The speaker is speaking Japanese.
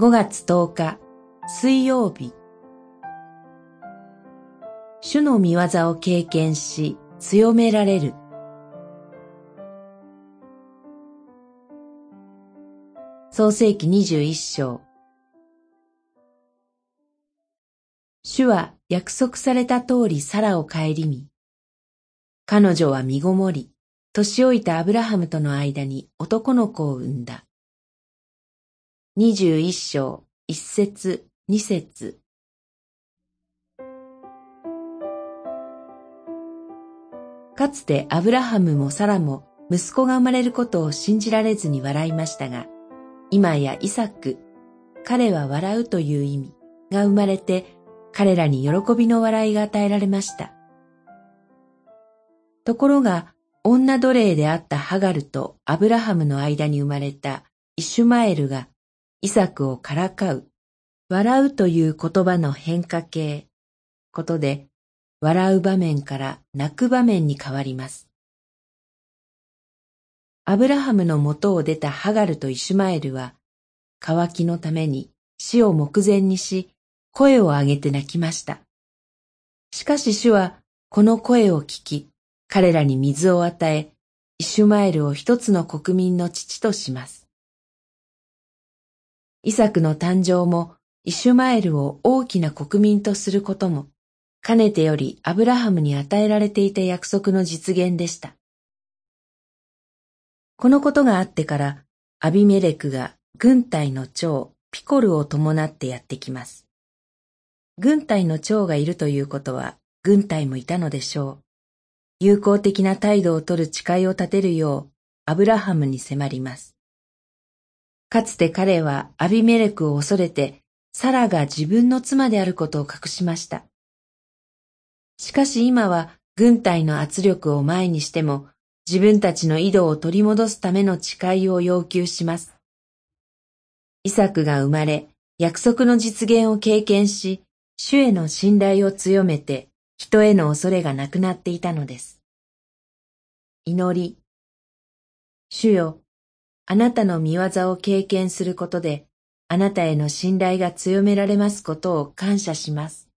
5月10日水曜日。主の見業を経験し強められる。創世紀21章。主は約束された通りサラを顧み、彼女は身ごもり、年老いたアブラハムとの間に男の子を産んだ。二十一章、一節、二節。かつてアブラハムもサラも息子が生まれることを信じられずに笑いましたが、今やイサク、彼は笑うという意味が生まれて、彼らに喜びの笑いが与えられました。ところが、女奴隷であったハガルとアブラハムの間に生まれたイシュマエルがイサクをからかう、笑うという言葉の変化形、ことで、笑う場面から泣く場面に変わります。アブラハムの元を出たハガルとイシュマエルは、渇きのために死を目前にし、声を上げて泣きました。しかし主はこの声を聞き、彼らに水を与え、イシュマエルを一つの国民の父とします。イサクの誕生も、イシュマエルを大きな国民とすることも、かねてよりアブラハムに与えられていた約束の実現でした。このことがあってから、アビメレクが軍隊の長ピコルを伴ってやってきます。軍隊の長がいるということは、軍隊もいたのでしょう。友好的な態度をとる誓いを立てるよう、アブラハムに迫ります。かつて彼はアビメレクを恐れて、サラが自分の妻であることを隠しました。しかし今は軍隊の圧力を前にしても、自分たちの井戸を取り戻すための誓いを要求します。イサクが生まれ、約束の実現を経験し、主への信頼を強めて、人への恐れがなくなっていたのです。祈り。主よ、あなたの見業を経験することで、あなたへの信頼が強められますことを感謝します。